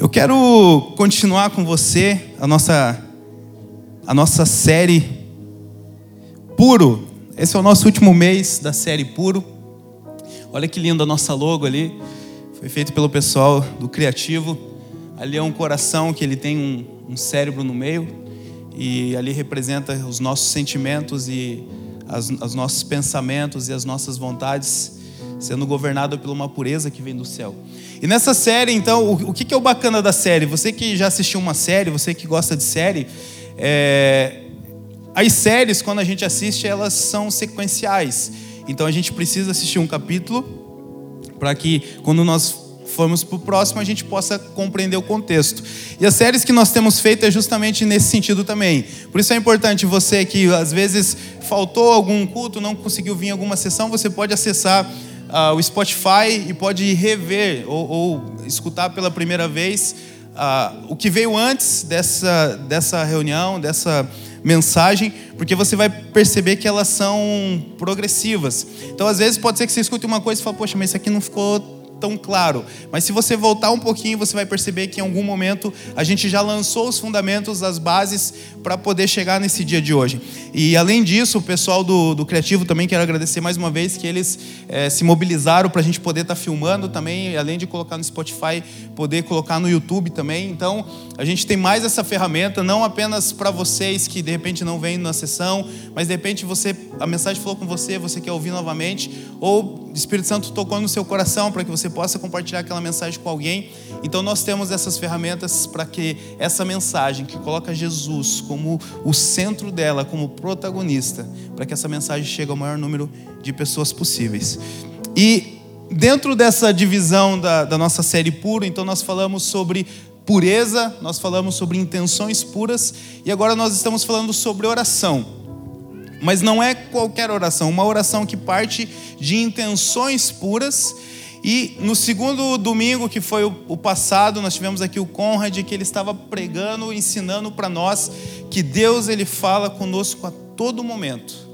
Eu quero continuar com você a nossa, a nossa série Puro. Esse é o nosso último mês da série Puro. Olha que lindo a nossa logo ali. Foi feito pelo pessoal do Criativo. Ali é um coração que ele tem um, um cérebro no meio. E ali representa os nossos sentimentos e as, os nossos pensamentos e as nossas vontades sendo governado por uma pureza que vem do céu. E nessa série, então, o, que é o bacana da série? Você que já assistiu uma série, você que gosta de série, é... as séries, quando a gente assiste, elas são sequenciais. Então a gente precisa assistir um capítulo para que quando nós formos para o próximo a gente possa compreender o contexto. E as séries que nós temos feito é justamente nesse sentido também. Por isso é importante você que às vezes faltou algum culto, não conseguiu vir em alguma sessão, você pode acessar uh, o Spotify e pode rever ou, ou escutar pela primeira vez uh, o que veio antes dessa, dessa reunião, dessa mensagem, porque você vai perceber que elas são progressivas. Então, às vezes, pode ser que você escute uma coisa e fale, poxa, mas isso aqui não ficou tão claro. Mas se você voltar um pouquinho, você vai perceber que em algum momento a gente já lançou os fundamentos, as bases para poder chegar nesse dia de hoje. E além disso, o pessoal do, do Criativo também quero agradecer mais uma vez que eles é, se mobilizaram para a gente poder estar tá filmando também, além de colocar no Spotify, poder colocar no YouTube também. Então, a gente tem mais essa ferramenta, não apenas para vocês que de repente não vêm na sessão, mas de repente você a mensagem falou com você, você quer ouvir novamente, ou o Espírito Santo tocou no seu coração para que você possa compartilhar aquela mensagem com alguém. Então nós temos essas ferramentas para que essa mensagem que coloca Jesus como o centro dela, como protagonista, para que essa mensagem chegue ao maior número de pessoas possíveis. E dentro dessa divisão da, da nossa série pura, então nós falamos sobre pureza, nós falamos sobre intenções puras e agora nós estamos falando sobre oração. Mas não é qualquer oração, uma oração que parte de intenções puras e no segundo domingo, que foi o passado, nós tivemos aqui o Conrad, que ele estava pregando, ensinando para nós que Deus ele fala conosco a todo momento.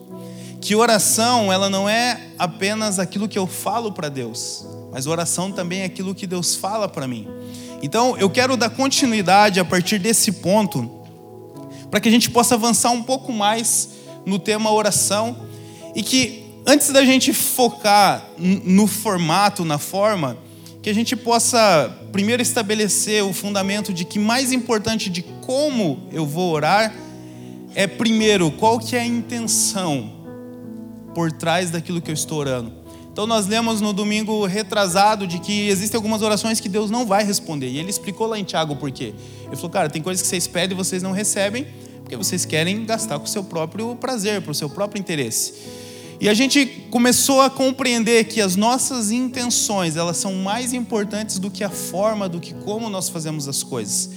Que oração, ela não é apenas aquilo que eu falo para Deus, mas oração também é aquilo que Deus fala para mim. Então, eu quero dar continuidade a partir desse ponto, para que a gente possa avançar um pouco mais no tema oração e que antes da gente focar no formato, na forma, que a gente possa primeiro estabelecer o fundamento de que mais importante de como eu vou orar é primeiro qual que é a intenção por trás daquilo que eu estou orando. Então nós lemos no domingo retrasado de que existem algumas orações que Deus não vai responder. E ele explicou lá em Tiago por quê. Ele falou, cara, tem coisas que vocês pedem e vocês não recebem, porque vocês querem gastar com o seu próprio prazer, para o seu próprio interesse. E a gente começou a compreender que as nossas intenções, elas são mais importantes do que a forma, do que como nós fazemos as coisas.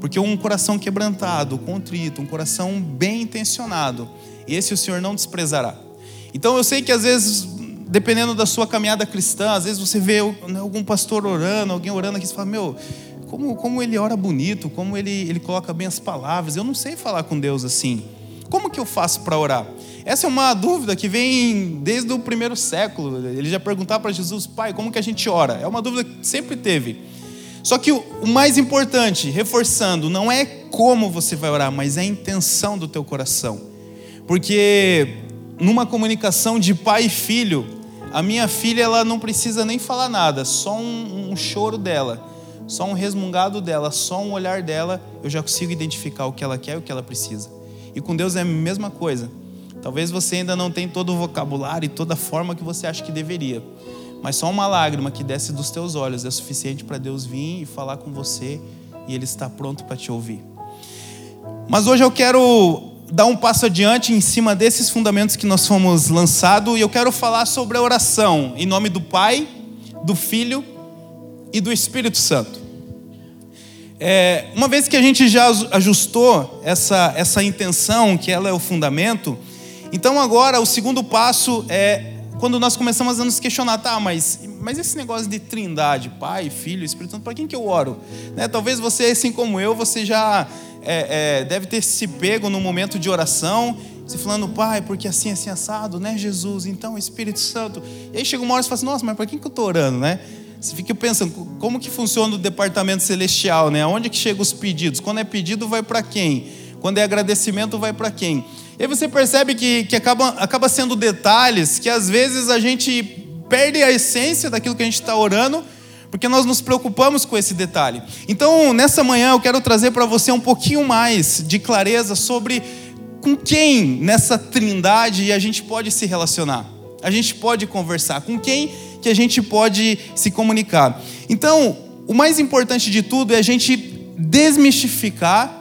Porque um coração quebrantado, contrito, um coração bem intencionado, esse o Senhor não desprezará. Então eu sei que às vezes, dependendo da sua caminhada cristã, às vezes você vê né, algum pastor orando, alguém orando aqui, você fala, meu, como, como ele ora bonito, como ele, ele coloca bem as palavras. Eu não sei falar com Deus assim. Como que eu faço para orar? Essa é uma dúvida que vem desde o primeiro século. Ele já perguntava para Jesus, pai, como que a gente ora? É uma dúvida que sempre teve. Só que o mais importante, reforçando, não é como você vai orar, mas é a intenção do teu coração. Porque numa comunicação de pai e filho, a minha filha ela não precisa nem falar nada, só um, um choro dela, só um resmungado dela, só um olhar dela, eu já consigo identificar o que ela quer e o que ela precisa. E com Deus é a mesma coisa. Talvez você ainda não tenha todo o vocabulário e toda a forma que você acha que deveria. Mas só uma lágrima que desce dos teus olhos é suficiente para Deus vir e falar com você e Ele está pronto para te ouvir. Mas hoje eu quero dar um passo adiante em cima desses fundamentos que nós fomos lançados e eu quero falar sobre a oração em nome do Pai, do Filho e do Espírito Santo. É, uma vez que a gente já ajustou essa, essa intenção, que ela é o fundamento, então agora o segundo passo é quando nós começamos a nos questionar, tá, mas, mas esse negócio de trindade, Pai, Filho, Espírito Santo, para quem que eu oro? Né? Talvez você, assim como eu, você já é, é, deve ter se pego no momento de oração, você falando, Pai, porque assim, assim, assado, né, Jesus? Então, Espírito Santo. E aí chega uma hora e você fala assim, nossa, mas para quem que eu estou orando, né? Você fica pensando, como que funciona o departamento celestial, né? Onde que chegam os pedidos? Quando é pedido, vai para quem? Quando é agradecimento, vai para quem? E aí você percebe que, que acaba, acaba sendo detalhes que às vezes a gente perde a essência daquilo que a gente está orando, porque nós nos preocupamos com esse detalhe. Então, nessa manhã, eu quero trazer para você um pouquinho mais de clareza sobre com quem nessa trindade a gente pode se relacionar, a gente pode conversar, com quem que a gente pode se comunicar. Então, o mais importante de tudo é a gente desmistificar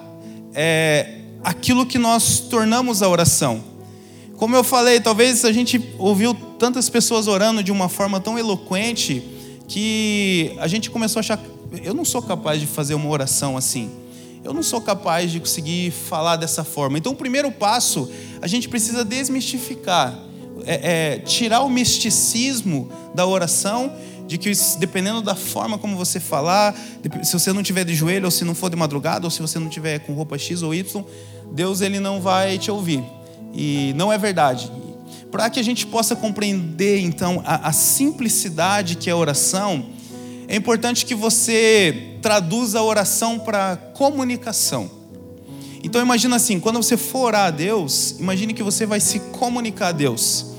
é, aquilo que nós tornamos a oração. Como eu falei, talvez a gente ouviu tantas pessoas orando de uma forma tão eloquente que a gente começou a achar, eu não sou capaz de fazer uma oração assim. Eu não sou capaz de conseguir falar dessa forma. Então, o primeiro passo, a gente precisa desmistificar é, é, tirar o misticismo da oração, de que dependendo da forma como você falar, se você não tiver de joelho, ou se não for de madrugada, ou se você não tiver com roupa X ou Y, Deus ele não vai te ouvir. E não é verdade. Para que a gente possa compreender então a, a simplicidade que é a oração, é importante que você traduza a oração para comunicação. Então imagina assim, quando você for orar a Deus, imagine que você vai se comunicar a Deus.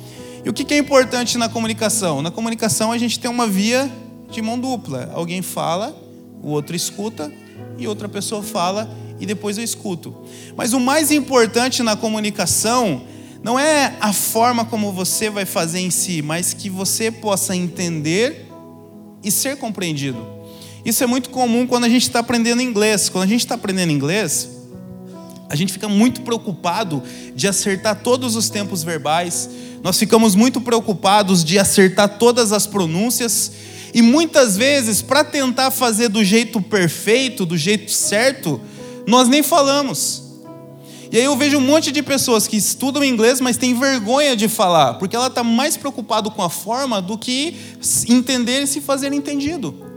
E o que é importante na comunicação? Na comunicação a gente tem uma via de mão dupla. Alguém fala, o outro escuta, e outra pessoa fala, e depois eu escuto. Mas o mais importante na comunicação não é a forma como você vai fazer em si, mas que você possa entender e ser compreendido. Isso é muito comum quando a gente está aprendendo inglês. Quando a gente está aprendendo inglês, a gente fica muito preocupado de acertar todos os tempos verbais, nós ficamos muito preocupados de acertar todas as pronúncias e muitas vezes, para tentar fazer do jeito perfeito, do jeito certo, nós nem falamos. E aí eu vejo um monte de pessoas que estudam inglês, mas têm vergonha de falar, porque ela está mais preocupada com a forma do que entender e se fazer entendido.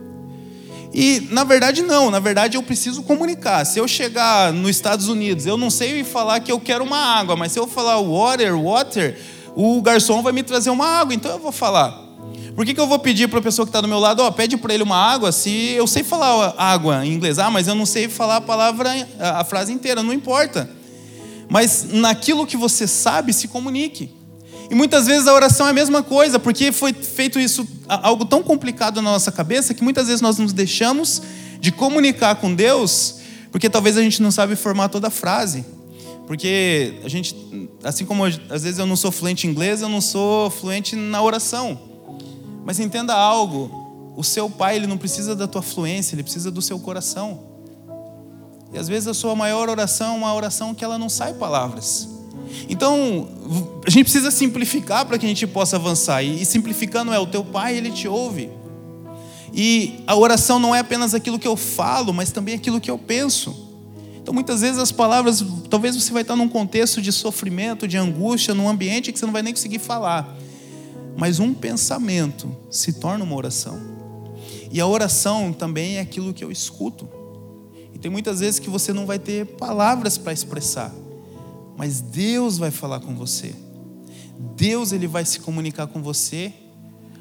E na verdade não, na verdade eu preciso comunicar. Se eu chegar nos Estados Unidos, eu não sei falar que eu quero uma água, mas se eu falar water, water, o garçom vai me trazer uma água, então eu vou falar. Por que, que eu vou pedir para a pessoa que está do meu lado, ó, pede para ele uma água, se eu sei falar água em inglês, ah, mas eu não sei falar a palavra, a frase inteira, não importa. Mas naquilo que você sabe, se comunique. E muitas vezes a oração é a mesma coisa, porque foi feito isso, algo tão complicado na nossa cabeça, que muitas vezes nós nos deixamos de comunicar com Deus, porque talvez a gente não sabe formar toda a frase. Porque a gente, assim como às vezes eu não sou fluente em inglês, eu não sou fluente na oração. Mas entenda algo, o seu pai ele não precisa da tua fluência, ele precisa do seu coração. E às vezes a sua maior oração é uma oração que ela não sai palavras. Então, a gente precisa simplificar para que a gente possa avançar. E simplificando é o teu pai, ele te ouve. E a oração não é apenas aquilo que eu falo, mas também aquilo que eu penso. Então, muitas vezes as palavras, talvez você vai estar num contexto de sofrimento, de angústia, num ambiente que você não vai nem conseguir falar. Mas um pensamento se torna uma oração. E a oração também é aquilo que eu escuto. E tem muitas vezes que você não vai ter palavras para expressar, mas Deus vai falar com você. Deus ele vai se comunicar com você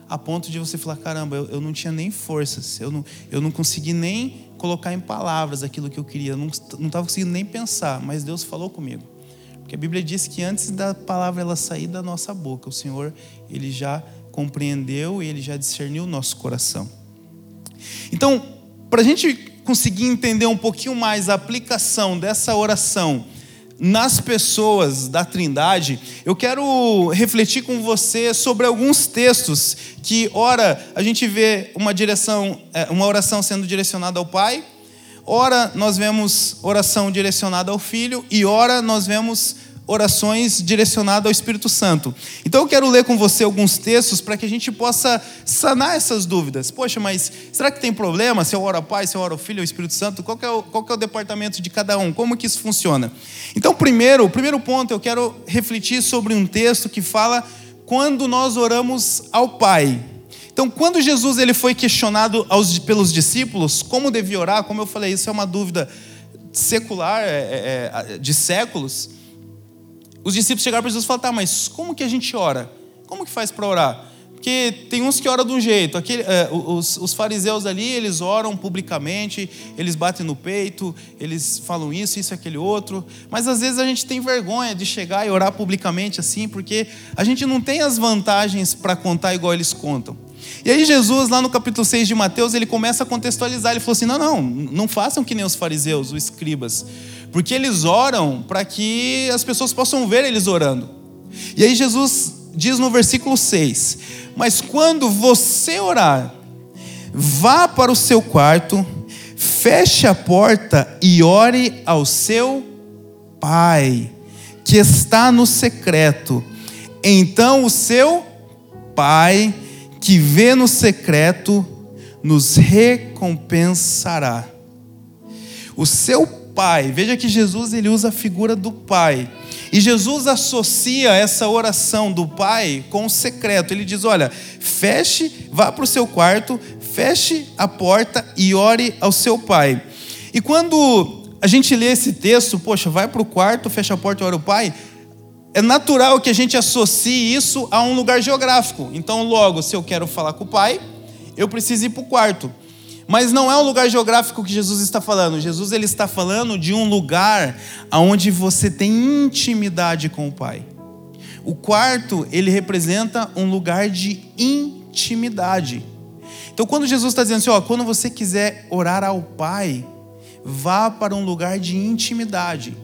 a ponto de você falar: caramba, eu, eu não tinha nem forças, eu não, eu não consegui nem colocar em palavras aquilo que eu queria, eu não estava conseguindo nem pensar, mas Deus falou comigo. Porque a Bíblia diz que antes da palavra ela sair da nossa boca, o Senhor ele já compreendeu e ele já discerniu o nosso coração. Então, para a gente conseguir entender um pouquinho mais a aplicação dessa oração nas pessoas da Trindade, eu quero refletir com você sobre alguns textos que, ora, a gente vê uma direção, é, uma oração sendo direcionada ao Pai, ora nós vemos oração direcionada ao Filho e ora nós vemos orações direcionadas ao Espírito Santo. Então eu quero ler com você alguns textos para que a gente possa sanar essas dúvidas. Poxa, mas será que tem problema se eu oro ao Pai, se eu oro ao Filho, ao Espírito Santo? Qual é o, qual é o departamento de cada um? Como que isso funciona? Então, primeiro, o primeiro ponto, eu quero refletir sobre um texto que fala quando nós oramos ao Pai. Então, quando Jesus ele foi questionado aos, pelos discípulos como devia orar, como eu falei, isso é uma dúvida secular, é, é, é de séculos os discípulos chegaram para Jesus e falaram: tá, mas como que a gente ora? Como que faz para orar? Porque tem uns que oram de um jeito. Aquele, é, os, os, fariseus ali, eles oram publicamente, eles batem no peito, eles falam isso, isso, aquele outro. Mas às vezes a gente tem vergonha de chegar e orar publicamente assim, porque a gente não tem as vantagens para contar igual eles contam. E aí Jesus, lá no capítulo 6 de Mateus, ele começa a contextualizar. Ele falou assim: não, não, não façam que nem os fariseus, os escribas. Porque eles oram para que as pessoas possam ver eles orando. E aí Jesus diz no versículo 6: Mas quando você orar, vá para o seu quarto, feche a porta e ore ao seu Pai, que está no secreto. Então o seu Pai, que vê no secreto, nos recompensará. O seu Pai, veja que Jesus ele usa a figura do Pai. E Jesus associa essa oração do Pai com o secreto. Ele diz: Olha, feche, vá para o seu quarto, feche a porta e ore ao seu Pai. E quando a gente lê esse texto, poxa, vai para o quarto, fecha a porta e ora ao Pai, é natural que a gente associe isso a um lugar geográfico. Então, logo, se eu quero falar com o Pai, eu preciso ir para o quarto. Mas não é um lugar geográfico que Jesus está falando. Jesus ele está falando de um lugar onde você tem intimidade com o Pai. O quarto, ele representa um lugar de intimidade. Então, quando Jesus está dizendo assim, ó, quando você quiser orar ao Pai, vá para um lugar de intimidade.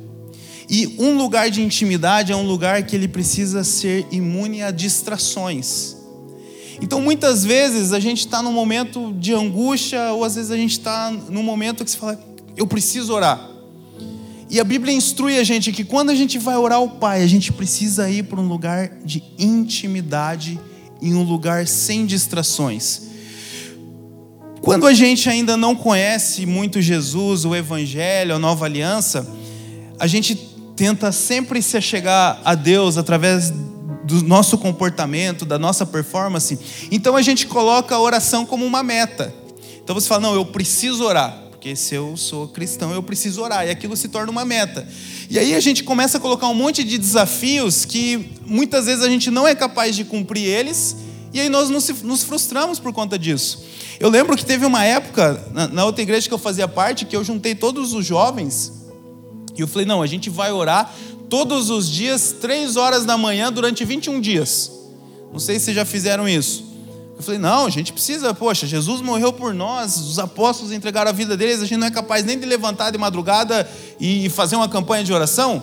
E um lugar de intimidade é um lugar que ele precisa ser imune a distrações. Então, muitas vezes, a gente está num momento de angústia, ou às vezes a gente está num momento que se fala, eu preciso orar. E a Bíblia instrui a gente que quando a gente vai orar ao Pai, a gente precisa ir para um lugar de intimidade, em um lugar sem distrações. Quando a gente ainda não conhece muito Jesus, o Evangelho, a nova aliança, a gente tenta sempre se achegar a Deus através do nosso comportamento, da nossa performance. Então a gente coloca a oração como uma meta. Então você fala: não, eu preciso orar, porque se eu sou cristão eu preciso orar, e aquilo se torna uma meta. E aí a gente começa a colocar um monte de desafios que muitas vezes a gente não é capaz de cumprir eles, e aí nós nos frustramos por conta disso. Eu lembro que teve uma época, na outra igreja que eu fazia parte, que eu juntei todos os jovens, e eu falei: não, a gente vai orar todos os dias, três horas da manhã, durante 21 dias. Não sei se já fizeram isso. Eu falei, não, a gente precisa, poxa, Jesus morreu por nós, os apóstolos entregaram a vida deles, a gente não é capaz nem de levantar de madrugada e fazer uma campanha de oração.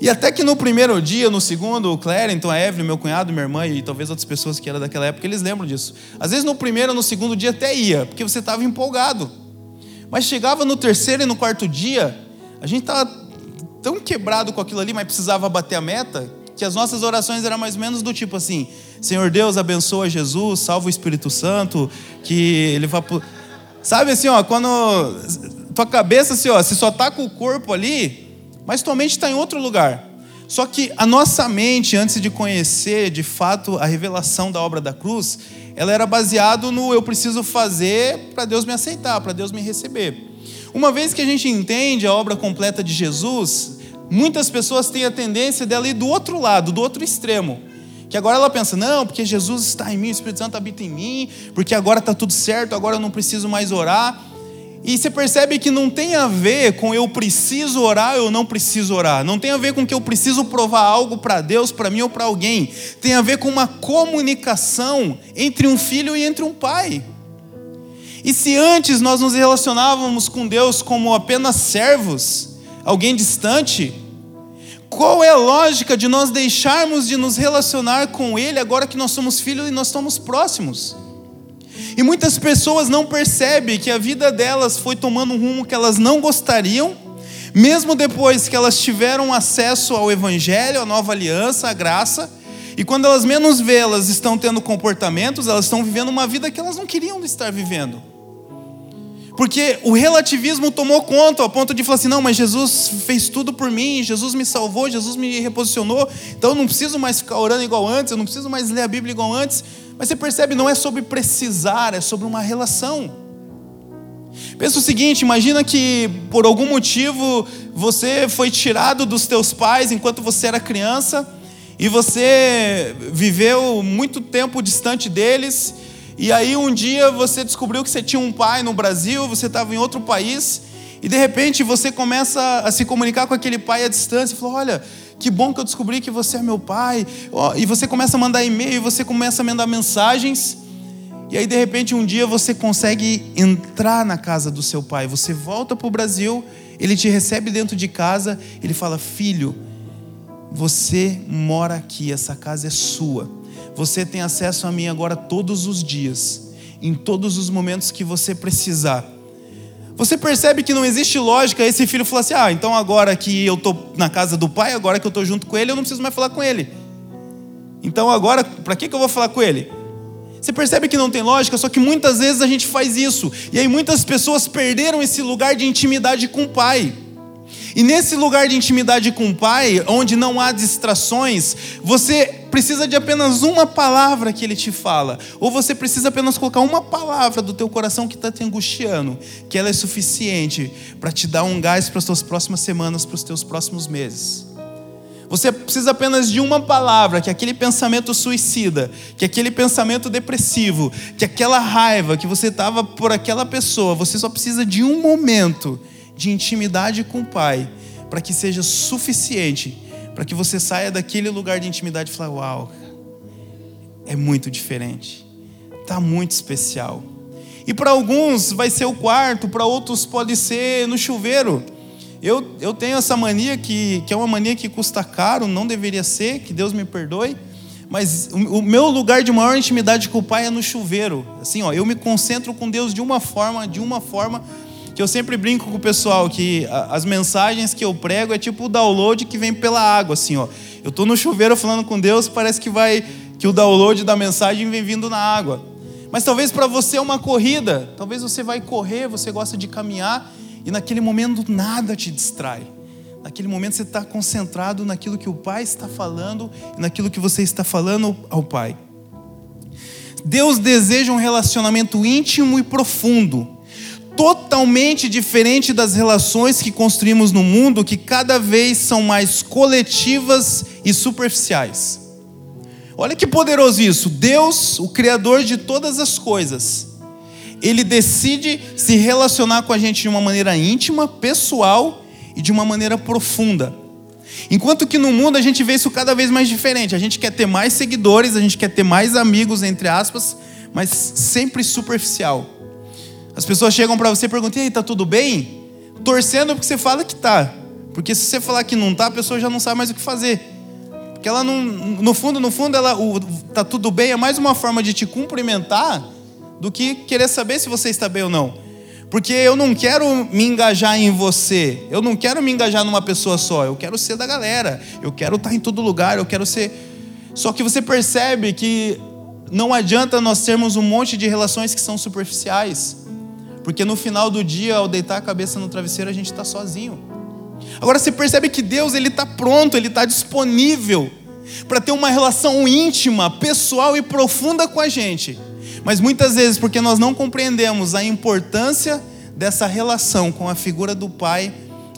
E até que no primeiro dia, no segundo, o Clériton, a Evelyn, meu cunhado, minha irmã e talvez outras pessoas que eram daquela época, eles lembram disso. Às vezes no primeiro no segundo dia até ia, porque você estava empolgado. Mas chegava no terceiro e no quarto dia, a gente estava tão quebrado com aquilo ali, mas precisava bater a meta, que as nossas orações eram mais ou menos do tipo assim: Senhor Deus, abençoa Jesus, salva o Espírito Santo, que ele vá. Sabe assim, ó, quando tua cabeça, assim, ó, se só tá com o corpo ali, mas tua mente está em outro lugar. Só que a nossa mente, antes de conhecer de fato a revelação da obra da cruz, ela era baseado no eu preciso fazer para Deus me aceitar, para Deus me receber. Uma vez que a gente entende a obra completa de Jesus, muitas pessoas têm a tendência dela ir do outro lado, do outro extremo. Que agora ela pensa, não, porque Jesus está em mim, o Espírito Santo habita em mim, porque agora está tudo certo, agora eu não preciso mais orar. E você percebe que não tem a ver com eu preciso orar ou eu não preciso orar. Não tem a ver com que eu preciso provar algo para Deus, para mim ou para alguém. Tem a ver com uma comunicação entre um filho e entre um pai. E se antes nós nos relacionávamos com Deus como apenas servos, alguém distante, qual é a lógica de nós deixarmos de nos relacionar com Ele agora que nós somos filhos e nós estamos próximos? E muitas pessoas não percebem que a vida delas foi tomando um rumo que elas não gostariam, mesmo depois que elas tiveram acesso ao Evangelho, à nova aliança, à graça, e quando elas menos vê, elas estão tendo comportamentos, elas estão vivendo uma vida que elas não queriam estar vivendo. Porque o relativismo tomou conta, ao ponto de falar assim: não, mas Jesus fez tudo por mim, Jesus me salvou, Jesus me reposicionou, então eu não preciso mais ficar orando igual antes, eu não preciso mais ler a Bíblia igual antes. Mas você percebe, não é sobre precisar, é sobre uma relação. Pensa o seguinte: imagina que por algum motivo você foi tirado dos teus pais enquanto você era criança, e você viveu muito tempo distante deles, e aí um dia você descobriu que você tinha um pai no Brasil, você estava em outro país, e de repente você começa a se comunicar com aquele pai à distância e falou: Olha, que bom que eu descobri que você é meu pai. E você começa a mandar e-mail, você começa a mandar mensagens. E aí, de repente, um dia você consegue entrar na casa do seu pai. Você volta para o Brasil, ele te recebe dentro de casa, ele fala: Filho, você mora aqui, essa casa é sua. Você tem acesso a mim agora todos os dias, em todos os momentos que você precisar. Você percebe que não existe lógica esse filho falar assim: ah, então agora que eu estou na casa do pai, agora que eu estou junto com ele, eu não preciso mais falar com ele. Então agora, para que, que eu vou falar com ele? Você percebe que não tem lógica, só que muitas vezes a gente faz isso. E aí muitas pessoas perderam esse lugar de intimidade com o pai. E nesse lugar de intimidade com o Pai, onde não há distrações, você precisa de apenas uma palavra que Ele te fala, ou você precisa apenas colocar uma palavra do teu coração que está te angustiando, que ela é suficiente para te dar um gás para as tuas próximas semanas, para os teus próximos meses. Você precisa apenas de uma palavra, que aquele pensamento suicida, que aquele pensamento depressivo, que aquela raiva que você estava por aquela pessoa, você só precisa de um momento de intimidade com o Pai, para que seja suficiente, para que você saia daquele lugar de intimidade e fale: Uau, é muito diferente, está muito especial. E para alguns vai ser o quarto, para outros pode ser no chuveiro. Eu, eu tenho essa mania que, que é uma mania que custa caro, não deveria ser, que Deus me perdoe. Mas o, o meu lugar de maior intimidade com o Pai é no chuveiro. Assim, ó, eu me concentro com Deus de uma forma, de uma forma que eu sempre brinco com o pessoal que as mensagens que eu prego é tipo o download que vem pela água, assim, ó. Eu estou no chuveiro falando com Deus, parece que vai que o download da mensagem vem vindo na água. Mas talvez para você é uma corrida, talvez você vai correr, você gosta de caminhar e naquele momento nada te distrai. Naquele momento você está concentrado naquilo que o Pai está falando e naquilo que você está falando ao Pai. Deus deseja um relacionamento íntimo e profundo totalmente diferente das relações que construímos no mundo, que cada vez são mais coletivas e superficiais. Olha que poderoso isso. Deus, o Criador de todas as coisas, Ele decide se relacionar com a gente de uma maneira íntima, pessoal e de uma maneira profunda. Enquanto que no mundo a gente vê isso cada vez mais diferente. A gente quer ter mais seguidores, a gente quer ter mais amigos, entre aspas, mas sempre superficial. As pessoas chegam para você e perguntam: "E aí, tá tudo bem?" Torcendo porque você fala que tá. Porque se você falar que não tá, a pessoa já não sabe mais o que fazer. Porque ela não, no fundo, no fundo, ela o, tá tudo bem é mais uma forma de te cumprimentar do que querer saber se você está bem ou não. Porque eu não quero me engajar em você. Eu não quero me engajar numa pessoa só. Eu quero ser da galera. Eu quero estar em todo lugar. Eu quero ser. Só que você percebe que não adianta nós termos um monte de relações que são superficiais. Porque no final do dia, ao deitar a cabeça no travesseiro, a gente está sozinho. Agora você percebe que Deus ele está pronto, ele está disponível para ter uma relação íntima, pessoal e profunda com a gente. Mas muitas vezes, porque nós não compreendemos a importância dessa relação com a figura do Pai,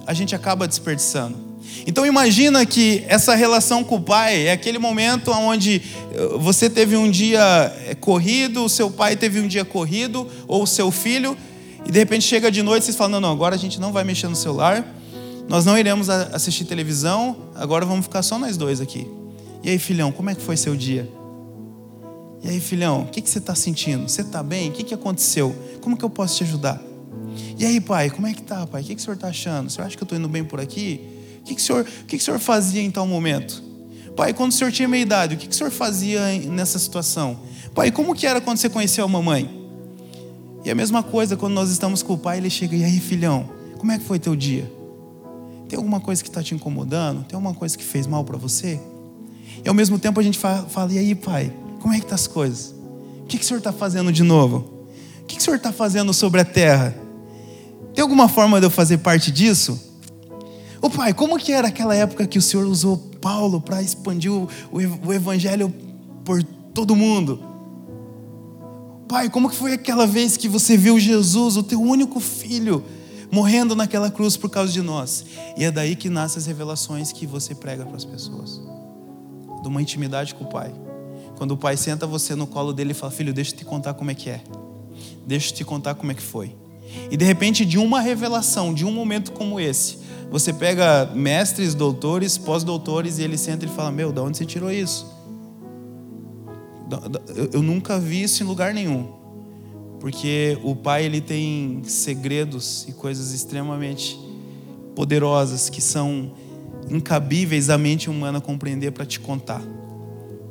a gente acaba desperdiçando. Então imagina que essa relação com o pai é aquele momento onde eh, você teve um dia eh, corrido, o seu pai teve um dia corrido, ou o seu filho, e de repente chega de noite e vocês falam: não, não, agora a gente não vai mexer no celular, nós não iremos assistir televisão, agora vamos ficar só nós dois aqui. E aí, filhão, como é que foi seu dia? E aí, filhão, o que, que você está sentindo? Você está bem? O que, que aconteceu? Como que eu posso te ajudar? E aí, pai, como é que tá, pai? O que, que o senhor está achando? O senhor acha que eu estou indo bem por aqui? O que, que, o senhor, o que, que o senhor fazia em tal momento? Pai, quando o senhor tinha meia idade, o que, que o senhor fazia nessa situação? Pai, como que era quando você conheceu a mamãe? E a mesma coisa quando nós estamos com o pai, ele chega, e aí, filhão, como é que foi teu dia? Tem alguma coisa que está te incomodando? Tem alguma coisa que fez mal para você? E ao mesmo tempo a gente fala, e aí, pai, como é que tá as coisas? O que, que o senhor está fazendo de novo? O que, que o senhor está fazendo sobre a terra? Tem alguma forma de eu fazer parte disso? Ô pai, como que era aquela época que o senhor usou Paulo para expandir o, o evangelho por todo mundo? Pai, como que foi aquela vez que você viu Jesus, o teu único filho, morrendo naquela cruz por causa de nós? E é daí que nascem as revelações que você prega para as pessoas. de uma intimidade com o Pai. Quando o Pai senta você no colo dele e fala: Filho, deixa eu te contar como é que é. Deixa eu te contar como é que foi. E de repente, de uma revelação, de um momento como esse, você pega mestres, doutores, pós-doutores e ele senta e fala: Meu, da onde você tirou isso? Eu nunca vi isso em lugar nenhum. Porque o Pai ele tem segredos e coisas extremamente poderosas que são incabíveis à mente humana compreender para te contar.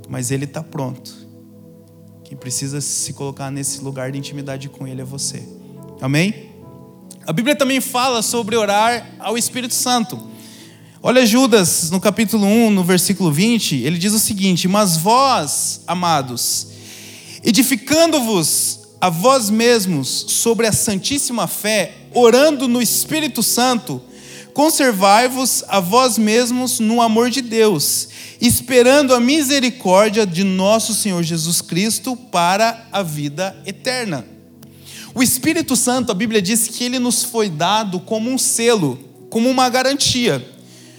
Mas Ele está pronto. Quem precisa se colocar nesse lugar de intimidade com Ele é você. Amém? A Bíblia também fala sobre orar ao Espírito Santo. Olha Judas no capítulo 1, no versículo 20, ele diz o seguinte: Mas vós, amados, edificando-vos a vós mesmos sobre a santíssima fé, orando no Espírito Santo, conservai-vos a vós mesmos no amor de Deus, esperando a misericórdia de nosso Senhor Jesus Cristo para a vida eterna. O Espírito Santo, a Bíblia diz que ele nos foi dado como um selo, como uma garantia.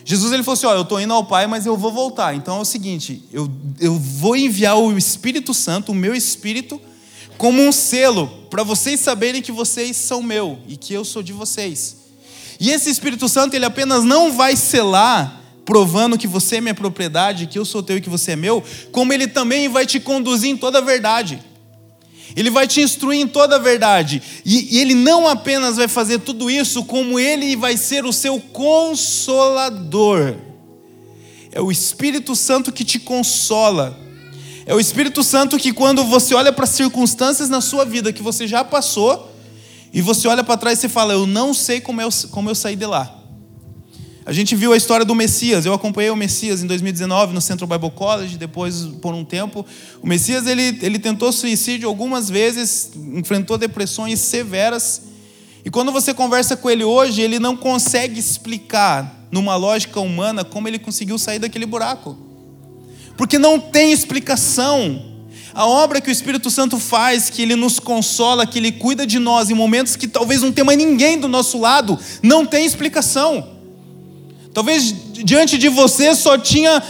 Jesus ele falou assim: Ó, eu estou indo ao Pai, mas eu vou voltar. Então é o seguinte: eu, eu vou enviar o Espírito Santo, o meu Espírito, como um selo, para vocês saberem que vocês são meu e que eu sou de vocês. E esse Espírito Santo, ele apenas não vai selar, provando que você é minha propriedade, que eu sou teu e que você é meu, como ele também vai te conduzir em toda a verdade. Ele vai te instruir em toda a verdade. E, e, ele não apenas vai fazer tudo isso, como ele vai ser o seu consolador. É o Espírito Santo que te consola. É o Espírito Santo que, quando você olha para as circunstâncias na sua vida que você já passou, e você olha para trás e fala: Eu não sei como eu, como eu saí de lá. A gente viu a história do Messias. Eu acompanhei o Messias em 2019 no Central Bible College. Depois, por um tempo, o Messias ele, ele tentou suicídio algumas vezes, enfrentou depressões severas. E quando você conversa com ele hoje, ele não consegue explicar, numa lógica humana, como ele conseguiu sair daquele buraco. Porque não tem explicação. A obra que o Espírito Santo faz, que ele nos consola, que ele cuida de nós em momentos que talvez não tenha mais ninguém do nosso lado, não tem explicação. Talvez diante de você só tinha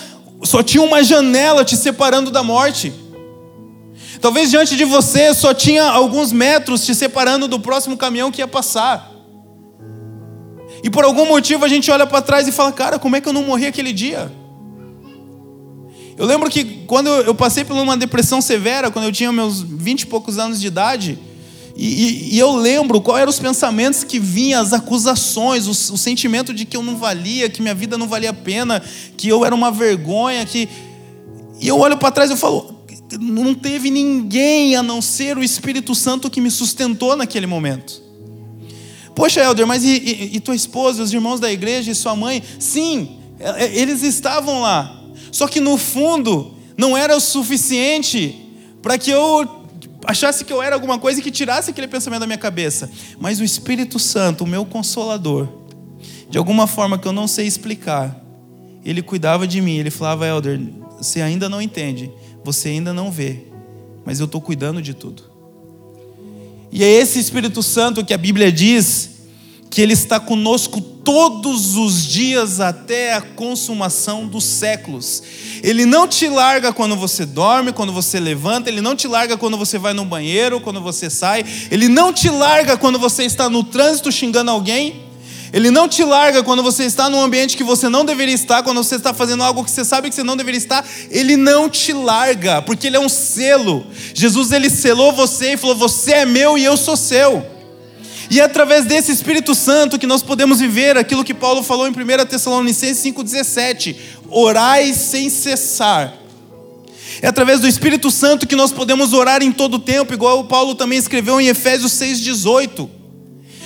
só tinha uma janela te separando da morte. Talvez diante de você só tinha alguns metros te separando do próximo caminhão que ia passar. E por algum motivo a gente olha para trás e fala: "Cara, como é que eu não morri aquele dia?" Eu lembro que quando eu passei por uma depressão severa, quando eu tinha meus vinte e poucos anos de idade, e, e, e eu lembro quais eram os pensamentos que vinham, as acusações, o, o, sentimento de que eu não valia, que minha vida não valia a pena, que eu era uma vergonha, que. E eu olho para trás e falo, não teve ninguém a não ser o Espírito Santo que me sustentou naquele momento. Poxa, Helder, mas e, e, e tua esposa, os irmãos da igreja e sua mãe? Sim, é, é, eles estavam lá. Só que no fundo, não era o suficiente para que eu achasse que eu era alguma coisa e que tirasse aquele pensamento da minha cabeça. Mas o Espírito Santo, o meu consolador, de alguma forma que eu não sei explicar, ele cuidava de mim. Ele falava, Elder, você ainda não entende, você ainda não vê, mas eu estou cuidando de tudo. E é esse Espírito Santo que a Bíblia diz que Ele está conosco todos os dias até a consumação dos séculos. Ele não te larga quando você dorme, quando você levanta, ele não te larga quando você vai no banheiro, quando você sai, ele não te larga quando você está no trânsito xingando alguém. Ele não te larga quando você está num ambiente que você não deveria estar, quando você está fazendo algo que você sabe que você não deveria estar. Ele não te larga, porque ele é um selo. Jesus ele selou você e falou: "Você é meu e eu sou seu". E é através desse Espírito Santo que nós podemos viver aquilo que Paulo falou em 1 Tessalonicenses 5,17: orai sem cessar. É através do Espírito Santo que nós podemos orar em todo o tempo, igual o Paulo também escreveu em Efésios 6,18.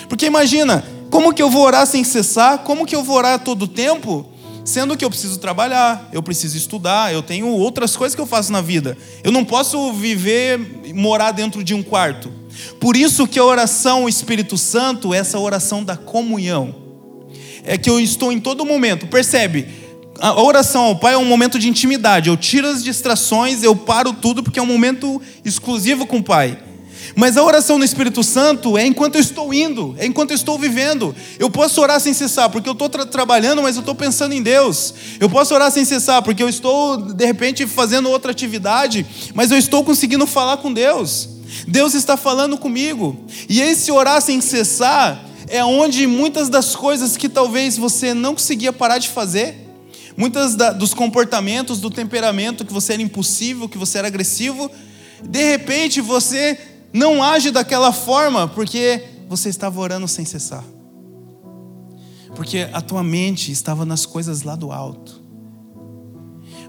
Porque imagina, como que eu vou orar sem cessar? Como que eu vou orar todo o tempo? Sendo que eu preciso trabalhar, eu preciso estudar, eu tenho outras coisas que eu faço na vida. Eu não posso viver, morar dentro de um quarto. Por isso que a oração Espírito Santo é essa oração da comunhão. É que eu estou em todo momento, percebe? A oração ao Pai é um momento de intimidade. Eu tiro as distrações, eu paro tudo porque é um momento exclusivo com o Pai. Mas a oração no Espírito Santo é enquanto eu estou indo, é enquanto eu estou vivendo. Eu posso orar sem cessar, porque eu estou tra trabalhando, mas eu estou pensando em Deus. Eu posso orar sem cessar, porque eu estou, de repente, fazendo outra atividade, mas eu estou conseguindo falar com Deus. Deus está falando comigo. E esse orar sem cessar é onde muitas das coisas que talvez você não conseguia parar de fazer, muitas dos comportamentos, do temperamento que você era impossível, que você era agressivo, de repente você não age daquela forma porque você estava orando sem cessar. Porque a tua mente estava nas coisas lá do alto.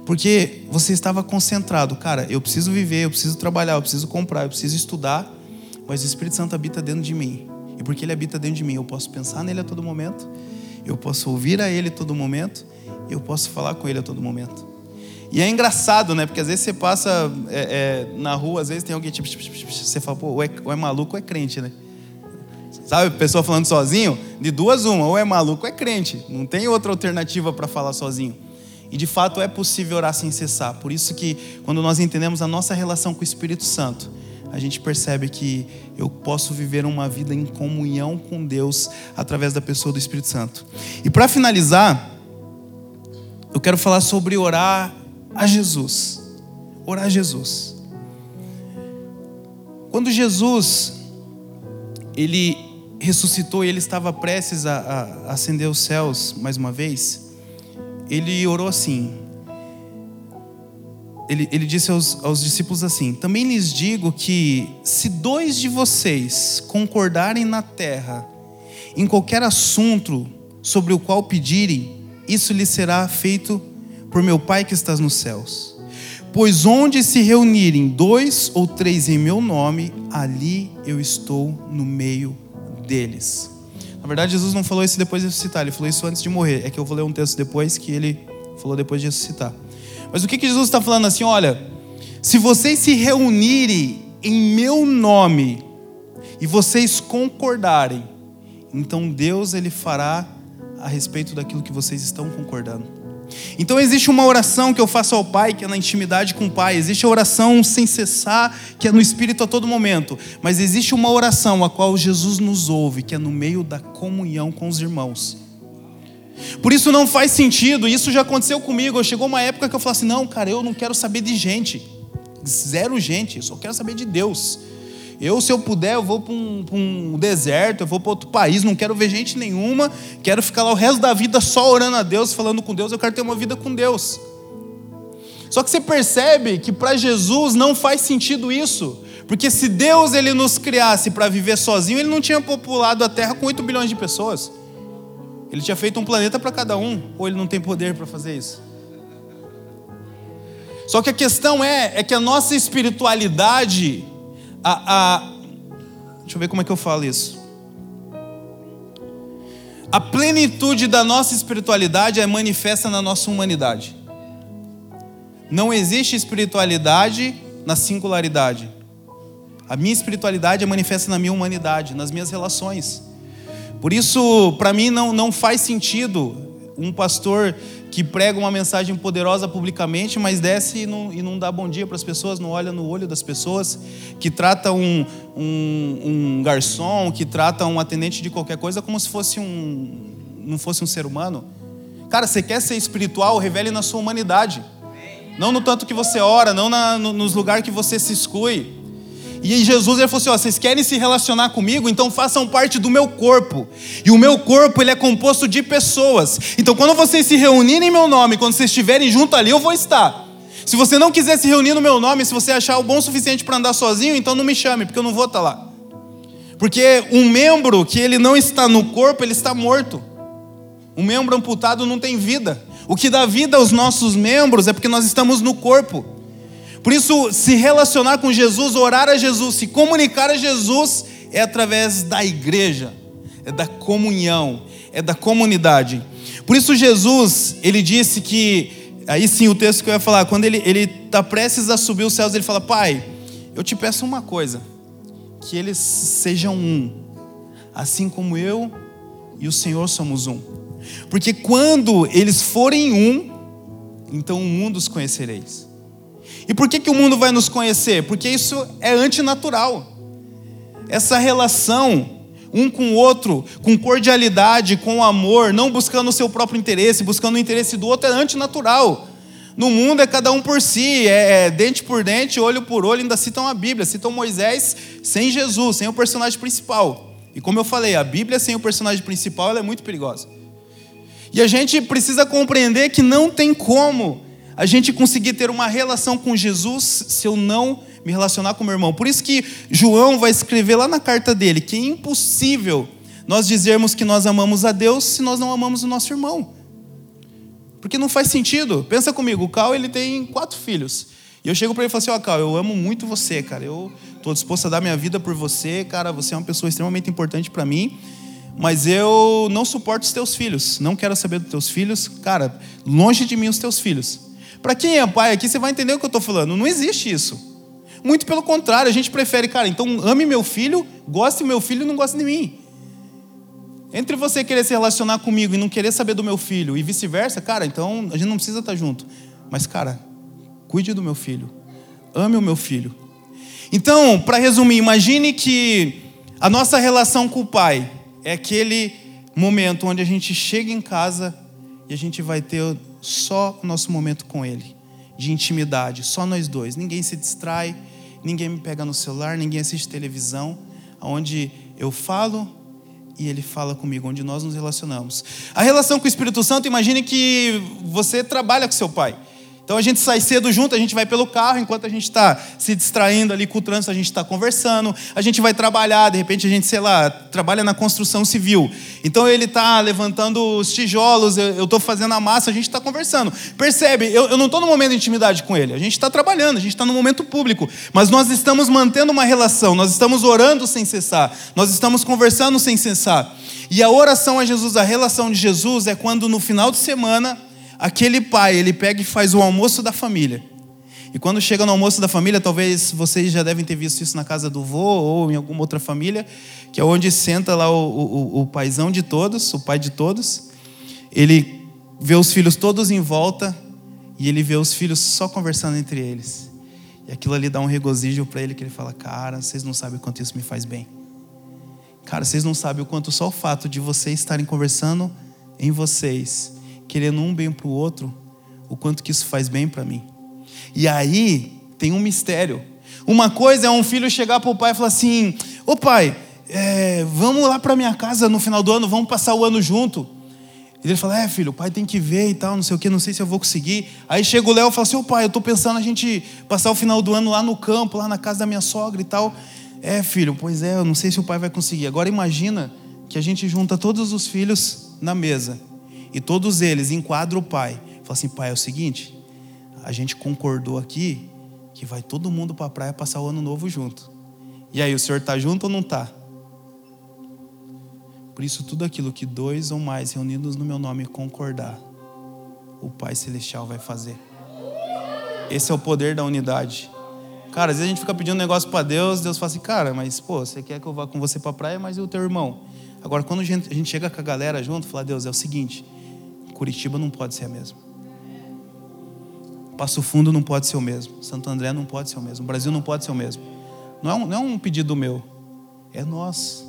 Porque você estava concentrado, cara, eu preciso viver, eu preciso trabalhar, eu preciso comprar, eu preciso estudar, mas o Espírito Santo habita dentro de mim. E porque ele habita dentro de mim, eu posso pensar nele a todo momento, eu posso ouvir a ele a todo momento, eu posso falar com ele a todo momento. E é engraçado, né? Porque às vezes você passa é, é, na rua, às vezes tem alguém tipo, você fala, pô, ou é, ou é maluco ou é crente, né? Sabe, pessoa falando sozinho, de duas uma, ou é maluco ou é crente. Não tem outra alternativa para falar sozinho. E de fato é possível orar sem cessar. Por isso que quando nós entendemos a nossa relação com o Espírito Santo, a gente percebe que eu posso viver uma vida em comunhão com Deus através da pessoa do Espírito Santo. E para finalizar, eu quero falar sobre orar a Jesus. Orar a Jesus. Quando Jesus ele ressuscitou e ele estava prestes a, a ascender os céus mais uma vez, ele orou assim. Ele, ele disse aos, aos discípulos assim: Também lhes digo que se dois de vocês concordarem na terra em qualquer assunto sobre o qual pedirem, isso lhes será feito por meu Pai que estás nos céus. Pois onde se reunirem dois ou três em meu nome, ali eu estou no meio deles. Na verdade, Jesus não falou isso depois de ressuscitar, ele falou isso antes de morrer. É que eu vou ler um texto depois que ele falou depois de ressuscitar. Mas o que, que Jesus está falando assim? Olha, se vocês se reunirem em meu nome e vocês concordarem, então Deus ele fará a respeito daquilo que vocês estão concordando. Então existe uma oração que eu faço ao Pai, que é na intimidade com o Pai. Existe a oração sem cessar, que é no Espírito a todo momento. Mas existe uma oração a qual Jesus nos ouve, que é no meio da comunhão com os irmãos. Por isso não faz sentido, isso já aconteceu comigo. Chegou uma época que eu falei assim: não, cara, eu não quero saber de gente. Zero gente, eu só quero saber de Deus. Eu, se eu puder, eu vou para um, um, deserto, eu vou para outro país, não quero ver gente nenhuma, quero ficar lá o resto da vida só orando a Deus, falando com Deus, eu quero ter uma vida com Deus. Só que você percebe que para Jesus não faz sentido isso, porque se Deus ele nos criasse para viver sozinho, ele não tinha populado a Terra com 8 bilhões de pessoas. Ele tinha feito um planeta para cada um, ou ele não tem poder para fazer isso? Só que a questão é, é que a nossa espiritualidade a, a, deixa eu ver como é que eu falo isso. A plenitude da nossa espiritualidade é manifesta na nossa humanidade. Não existe espiritualidade na singularidade. A minha espiritualidade é manifesta na minha humanidade, nas minhas relações. Por isso, para mim, não, não faz sentido um pastor que prega uma mensagem poderosa publicamente, mas desce e não, e não dá bom dia para as pessoas, não olha no olho das pessoas, que trata um, um, um, garçom, que trata um atendente de qualquer coisa como se fosse um, não fosse um ser humano. Cara, você quer ser espiritual, revele na sua humanidade. Não no tanto que você ora, não na, no, nos lugares que você se exclui. E Jesus ele falou assim: ó, vocês querem se relacionar comigo, então façam parte do meu corpo. E o meu corpo ele é composto de pessoas. Então quando vocês se reunirem em meu nome, quando vocês estiverem junto ali, eu vou estar. Se você não quiser se reunir no meu nome, se você achar o bom o suficiente para andar sozinho, então não me chame, porque eu não vou estar lá. Porque um membro que ele não está no corpo, ele está morto. Um membro amputado não tem vida. O que dá vida aos nossos membros é porque nós estamos no corpo. Por isso, se relacionar com Jesus, orar a Jesus, se comunicar a Jesus, é através da igreja, é da comunhão, é da comunidade. Por isso, Jesus, ele disse que, aí sim o texto que eu ia falar, quando ele está prestes a subir os céus, ele fala: Pai, eu te peço uma coisa, que eles sejam um, assim como eu e o Senhor somos um. Porque quando eles forem um, então o mundo os conhecereis. E por que, que o mundo vai nos conhecer? Porque isso é antinatural. essa relação um com o outro, com cordialidade, com amor, não buscando o seu próprio interesse, buscando o interesse do outro, é antinatural. No mundo é cada um por si, é, é dente por dente, olho por olho, ainda citam a Bíblia, citam Moisés sem Jesus, sem o personagem principal. E como eu falei, a Bíblia sem o personagem principal é muito perigosa. E a gente precisa compreender que não tem como a gente conseguir ter uma relação com Jesus se eu não me relacionar com meu irmão. Por isso que João vai escrever lá na carta dele que é impossível nós dizermos que nós amamos a Deus se nós não amamos o nosso irmão. Porque não faz sentido. Pensa comigo, o Cal ele tem quatro filhos. E eu chego para ele e falo assim, ó oh, Cal, eu amo muito você, cara. Eu estou disposto a dar minha vida por você, cara. Você é uma pessoa extremamente importante para mim. Mas eu não suporto os teus filhos. Não quero saber dos teus filhos. Cara, longe de mim os teus filhos. Para quem é pai aqui, você vai entender o que eu estou falando. Não existe isso. Muito pelo contrário, a gente prefere, cara, então ame meu filho, goste do meu filho e não goste de mim. Entre você querer se relacionar comigo e não querer saber do meu filho e vice-versa, cara, então a gente não precisa estar junto. Mas, cara, cuide do meu filho. Ame o meu filho. Então, para resumir, imagine que a nossa relação com o pai é aquele momento onde a gente chega em casa e a gente vai ter só o nosso momento com ele, de intimidade, só nós dois. Ninguém se distrai, ninguém me pega no celular, ninguém assiste televisão, onde eu falo e ele fala comigo, onde nós nos relacionamos. A relação com o Espírito Santo, imagine que você trabalha com seu pai. Então a gente sai cedo junto, a gente vai pelo carro, enquanto a gente está se distraindo ali com o trânsito, a gente está conversando, a gente vai trabalhar, de repente a gente, sei lá, trabalha na construção civil. Então ele está levantando os tijolos, eu estou fazendo a massa, a gente está conversando. Percebe? Eu, eu não estou no momento de intimidade com ele, a gente está trabalhando, a gente está no momento público, mas nós estamos mantendo uma relação, nós estamos orando sem cessar, nós estamos conversando sem cessar. E a oração a Jesus, a relação de Jesus é quando no final de semana aquele pai, ele pega e faz o almoço da família. E quando chega no almoço da família, talvez vocês já devem ter visto isso na casa do vô ou em alguma outra família, que é onde senta lá o, o, o paizão de todos, o pai de todos. Ele vê os filhos todos em volta e ele vê os filhos só conversando entre eles. E aquilo ali dá um regozijo para ele que ele fala: Cara, vocês não sabem o quanto isso me faz bem. Cara, vocês não sabem o quanto só o fato de vocês estarem conversando em vocês querendo um bem para o outro, o quanto que isso faz bem para mim. E aí tem um mistério. Uma coisa é um filho chegar para o pai e falar assim: Ô pai, é, vamos lá para minha casa no final do ano, vamos passar o ano junto. E ele fala: É, filho, o pai tem que ver e tal, não sei o que, não sei se eu vou conseguir. Aí chega o Léo e fala assim: Ô pai, eu estou pensando a gente passar o final do ano lá no campo, lá na casa da minha sogra e tal. É, filho, pois é, eu não sei se o pai vai conseguir. Agora imagina que a gente junta todos os filhos na mesa e todos eles enquadram o pai. Fala assim: pai, é o seguinte, a gente concordou aqui que vai todo mundo para a praia passar o ano novo junto. E aí, o senhor está junto ou não está? Por isso, tudo aquilo que dois ou mais reunidos no meu nome concordar, o Pai Celestial vai fazer. Esse é o poder da unidade. Cara, às vezes a gente fica pedindo um negócio para Deus, Deus fala assim, cara, mas pô, você quer que eu vá com você para a praia, mas e o teu irmão? Agora, quando a gente, a gente chega com a galera junto, fala, Deus, é o seguinte, Curitiba não pode ser a mesma. Passo Fundo não pode ser o mesmo. Santo André não pode ser o mesmo. O Brasil não pode ser o mesmo. Não é um, não é um pedido meu. É nós.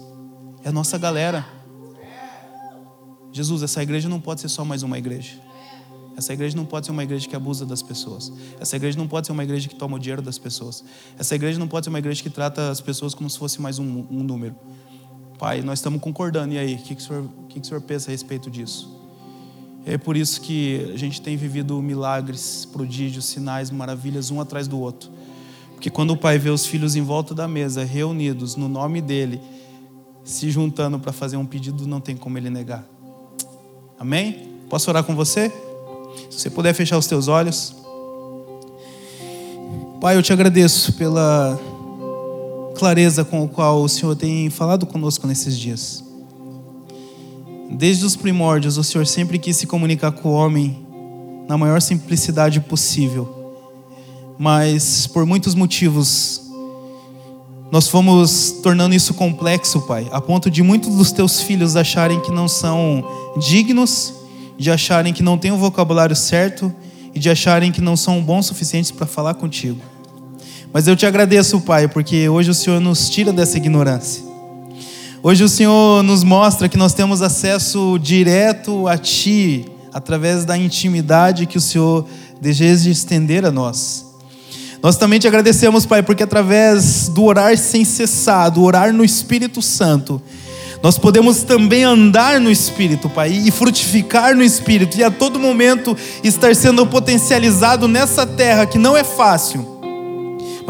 É a nossa galera. Jesus, essa igreja não pode ser só mais uma igreja. Essa igreja não pode ser uma igreja que abusa das pessoas. Essa igreja não pode ser uma igreja que toma o dinheiro das pessoas. Essa igreja não pode ser uma igreja que trata as pessoas como se fosse mais um, um número. Pai, nós estamos concordando. E aí, o que, que, que, que o senhor pensa a respeito disso? É por isso que a gente tem vivido milagres, prodígios, sinais, maravilhas um atrás do outro. Porque quando o pai vê os filhos em volta da mesa, reunidos no nome dele, se juntando para fazer um pedido, não tem como ele negar. Amém? Posso orar com você? Se você puder fechar os teus olhos. Pai, eu te agradeço pela clareza com a qual o Senhor tem falado conosco nesses dias. Desde os primórdios, o Senhor sempre quis se comunicar com o homem na maior simplicidade possível. Mas por muitos motivos, nós fomos tornando isso complexo, Pai, a ponto de muitos dos teus filhos acharem que não são dignos, de acharem que não têm o vocabulário certo e de acharem que não são bons suficientes para falar contigo. Mas eu te agradeço, Pai, porque hoje o Senhor nos tira dessa ignorância. Hoje o Senhor nos mostra que nós temos acesso direto a Ti, através da intimidade que o Senhor deseja estender a nós. Nós também te agradecemos, Pai, porque através do orar sem cessar, do orar no Espírito Santo, nós podemos também andar no Espírito, Pai, e frutificar no Espírito, e a todo momento estar sendo potencializado nessa terra que não é fácil,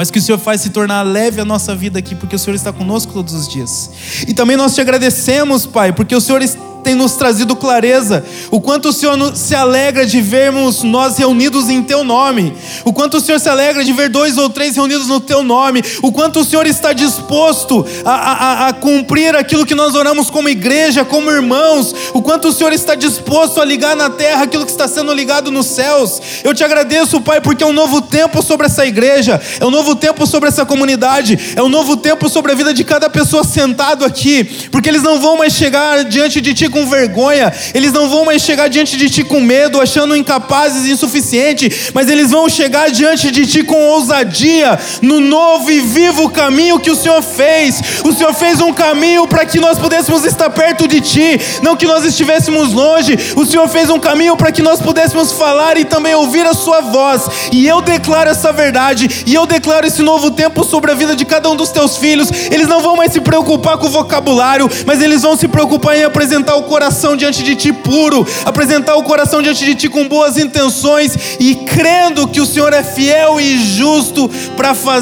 mas que o Senhor faz se tornar leve a nossa vida aqui, porque o Senhor está conosco todos os dias. E também nós te agradecemos, Pai, porque o Senhor está tem nos trazido clareza, o quanto o Senhor se alegra de vermos nós reunidos em Teu nome, o quanto o Senhor se alegra de ver dois ou três reunidos no Teu nome, o quanto o Senhor está disposto a, a, a cumprir aquilo que nós oramos como igreja, como irmãos, o quanto o Senhor está disposto a ligar na terra aquilo que está sendo ligado nos céus. Eu te agradeço, Pai, porque é um novo tempo sobre essa igreja, é um novo tempo sobre essa comunidade, é um novo tempo sobre a vida de cada pessoa sentado aqui, porque eles não vão mais chegar diante de Ti com vergonha, eles não vão mais chegar diante de ti com medo, achando incapazes e insuficientes, mas eles vão chegar diante de ti com ousadia, no novo e vivo caminho que o Senhor fez. O Senhor fez um caminho para que nós pudéssemos estar perto de ti, não que nós estivéssemos longe. O Senhor fez um caminho para que nós pudéssemos falar e também ouvir a Sua voz. E eu declaro essa verdade, e eu declaro esse novo tempo sobre a vida de cada um dos teus filhos. Eles não vão mais se preocupar com o vocabulário, mas eles vão se preocupar em apresentar o coração diante de Ti puro, apresentar o coração diante de Ti com boas intenções e crendo que o Senhor é fiel e justo para fazer